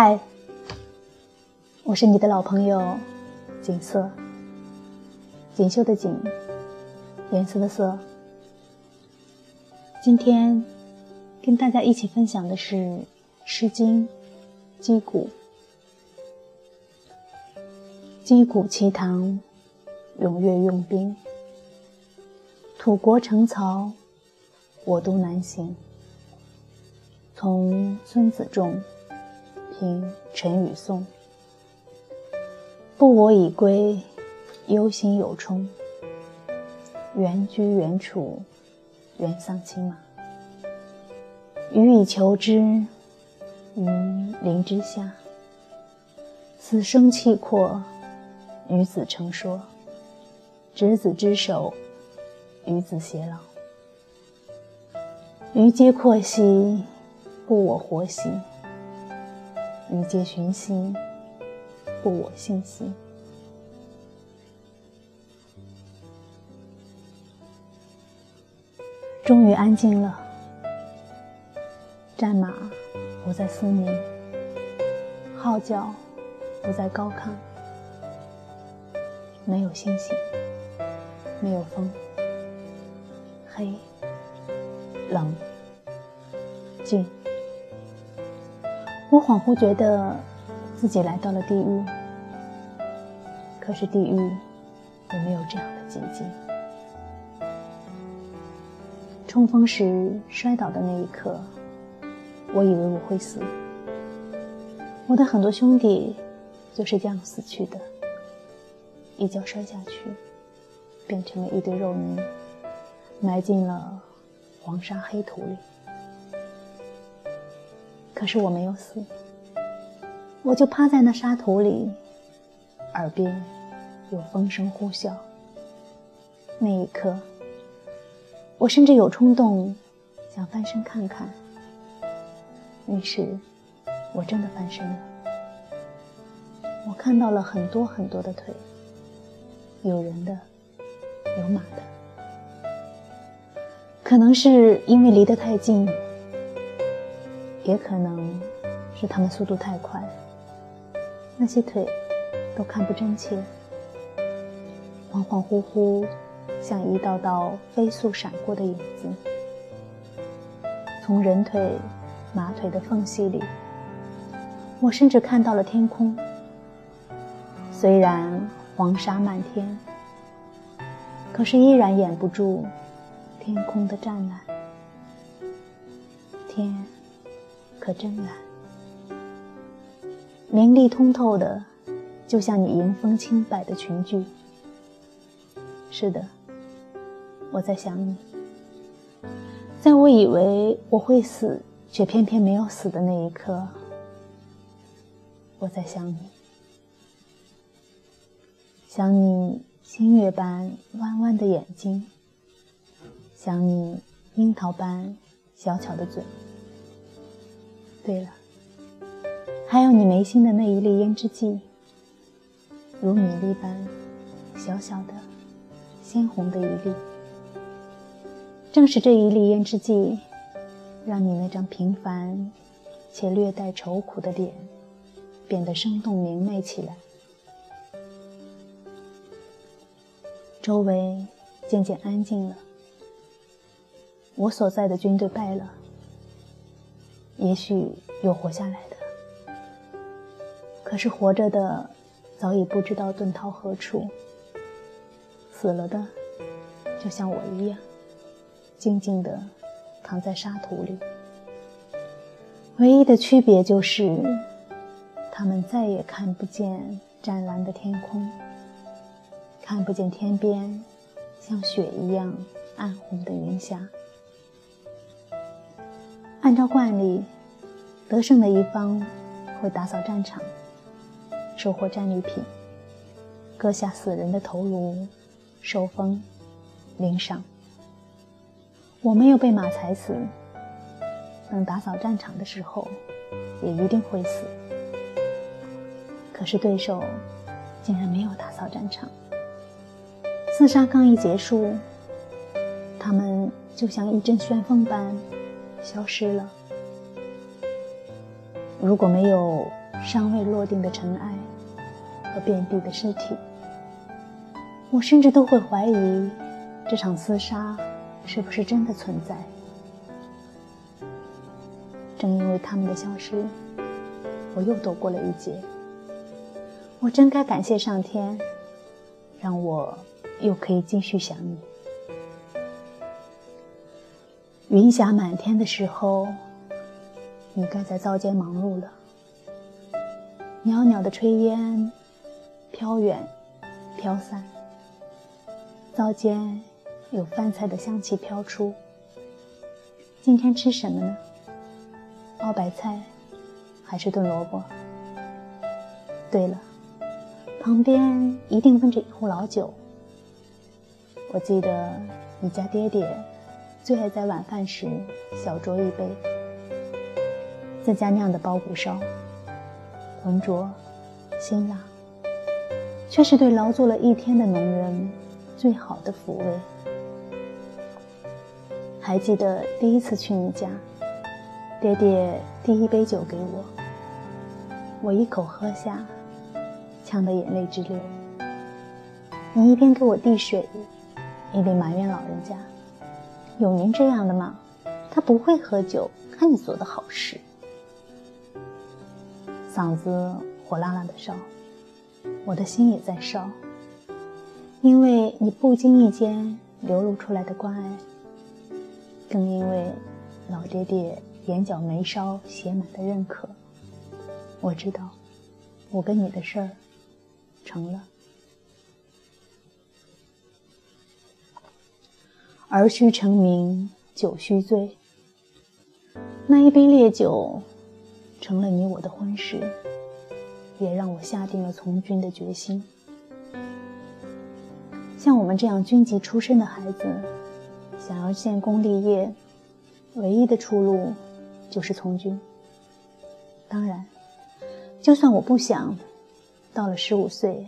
嗨，我是你的老朋友锦瑟，锦绣的锦，颜色的色。今天跟大家一起分享的是《诗经·击鼓》。击鼓其堂，踊跃用兵。土国城曹，我都南行。从孙子仲，听陈与宋。不我已归，忧心有冲。原居原处，原丧亲马。予以求之，于林之下。此生契阔，与子成说。执子之手。与子偕老，余皆阔兮，不我活兮；余皆寻兮，不我信兮。终于安静了，战马不再嘶鸣，号角不再高亢，没有星星，没有风。黑，冷，静。我恍惚觉得自己来到了地狱，可是地狱也没有这样的寂静。冲锋时摔倒的那一刻，我以为我会死。我的很多兄弟就是这样死去的，一脚摔下去，变成了一堆肉泥。埋进了黄沙黑土里，可是我没有死，我就趴在那沙土里，耳边有风声呼啸。那一刻，我甚至有冲动想翻身看看。于是，我真的翻身了。我看到了很多很多的腿，有人的，有马的。可能是因为离得太近，也可能是他们速度太快，那些腿都看不真切，恍恍惚惚，像一道道飞速闪过的影子。从人腿、马腿的缝隙里，我甚至看到了天空。虽然黄沙漫天，可是依然掩不住。天空的湛蓝，可真蓝，明丽通透的，就像你迎风轻摆的裙裾。是的，我在想你，在我以为我会死，却偏偏没有死的那一刻，我在想你，想你星月般弯弯的眼睛。想你樱桃般小巧的嘴。对了，还有你眉心的那一粒胭脂剂，如米粒般小小的、鲜红的一粒。正是这一粒胭脂剂，让你那张平凡且略带愁苦的脸变得生动明媚起来。周围渐渐安静了。我所在的军队败了，也许有活下来的，可是活着的早已不知道遁逃何处。死了的，就像我一样，静静地躺在沙土里。唯一的区别就是，他们再也看不见湛蓝的天空，看不见天边像雪一样暗红的云霞。按照惯例，得胜的一方会打扫战场，收获战利品，割下死人的头颅，受封，领赏。我没有被马踩死，等打扫战场的时候，也一定会死。可是对手竟然没有打扫战场，厮杀刚一结束，他们就像一阵旋风般。消失了。如果没有尚未落定的尘埃和遍地的尸体。我甚至都会怀疑，这场厮杀是不是真的存在。正因为他们的消失，我又躲过了一劫。我真该感谢上天，让我又可以继续想你。云霞满天的时候，你该在灶间忙碌了。袅袅的炊烟飘远，飘散。灶间有饭菜的香气飘出。今天吃什么呢？熬白菜，还是炖萝卜？对了。旁边一定温着一壶老酒。我记得你家爹爹最爱在晚饭时小酌一杯，自家酿的包谷烧，浑浊辛辣，却是对劳作了一天的农人最好的抚慰。还记得第一次去你家，爹爹递一杯酒给我，我一口喝下。呛得眼泪直流。你一边给我递水，一边埋怨老人家：“有您这样的吗？他不会喝酒，看你做的好事。”嗓子火辣辣的烧，我的心也在烧。因为你不经意间流露出来的关爱，更因为老爹爹眼角眉梢写满的认可，我知道，我跟你的事儿。成了，儿须成名，酒须醉。那一杯烈酒，成了你我的婚事，也让我下定了从军的决心。像我们这样军籍出身的孩子，想要建功立业，唯一的出路就是从军。当然，就算我不想。到了十五岁，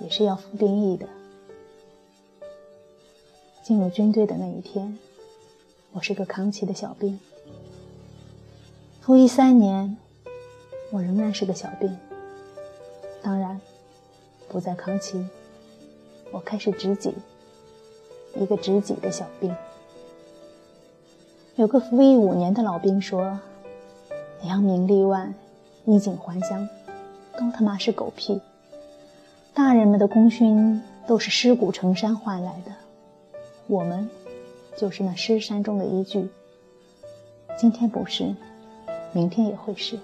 也是要服兵役的。进入军队的那一天，我是个扛旗的小兵。服役三年，我仍然是个小兵。当然，不再扛旗，我开始执戟，一个执戟的小兵。有个服役五年的老兵说：“扬名立万，衣锦还乡。”都他妈是狗屁！大人们的功勋都是尸骨成山换来的，我们就是那尸山中的一具。今天不是，明天也会是。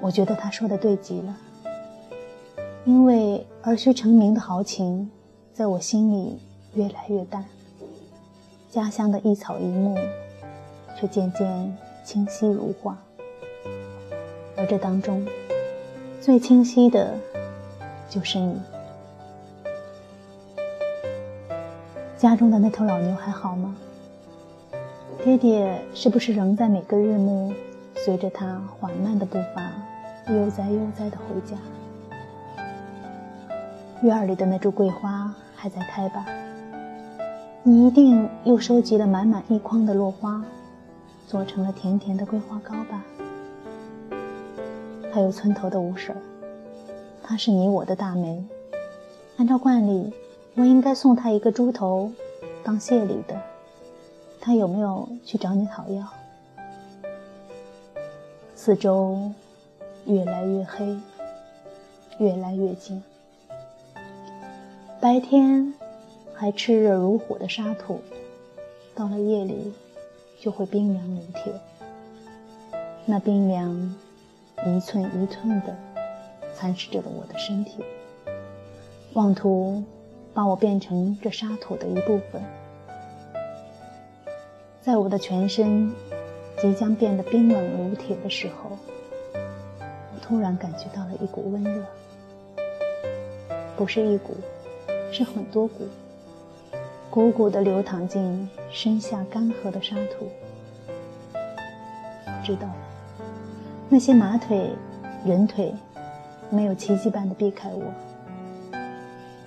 我觉得他说的对极了，因为儿须成名的豪情，在我心里越来越淡，家乡的一草一木，却渐渐清晰如画，而这当中。最清晰的，就是你。家中的那头老牛还好吗？爹爹是不是仍在每个日暮，随着他缓慢的步伐，悠哉悠哉的回家？院里的那株桂花还在开吧？你一定又收集了满满一筐的落花，做成了甜甜的桂花糕吧？还有村头的五婶，她是你我的大媒。按照惯例，我应该送他一个猪头当谢礼的。他有没有去找你讨要？四周越来越黑，越来越近。白天还炽热如火的沙土，到了夜里就会冰凉如铁。那冰凉。一寸一寸地蚕食着我的身体，妄图把我变成这沙土的一部分。在我的全身即将变得冰冷如铁的时候，我突然感觉到了一股温热，不是一股，是很多股，汩汩地流淌进身下干涸的沙土。我知道。那些马腿、人腿，没有奇迹般的避开我，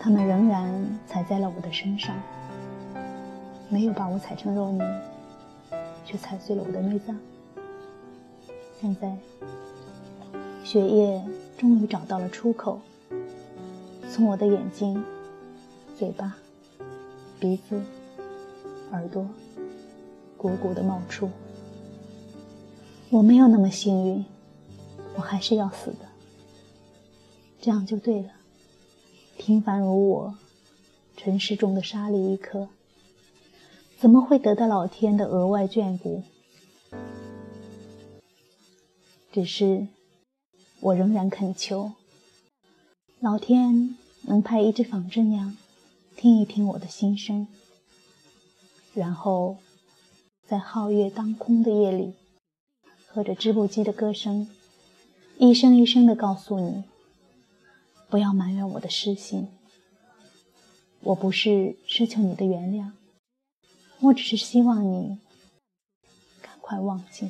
他们仍然踩在了我的身上，没有把我踩成肉泥，却踩碎了我的内脏。现在，血液终于找到了出口，从我的眼睛、嘴巴、鼻子、耳朵，汩汩的冒出。我没有那么幸运，我还是要死的。这样就对了。平凡如我，尘世中的沙粒一颗，怎么会得到老天的额外眷顾？只是。我仍然恳求老天能派一只纺织娘，听一听我的心声，然后在皓月当空的夜里，和着织布机的歌声，一声一声地告诉你：不要埋怨我的失信。我不是奢求你的原谅，我只是希望你赶快忘记。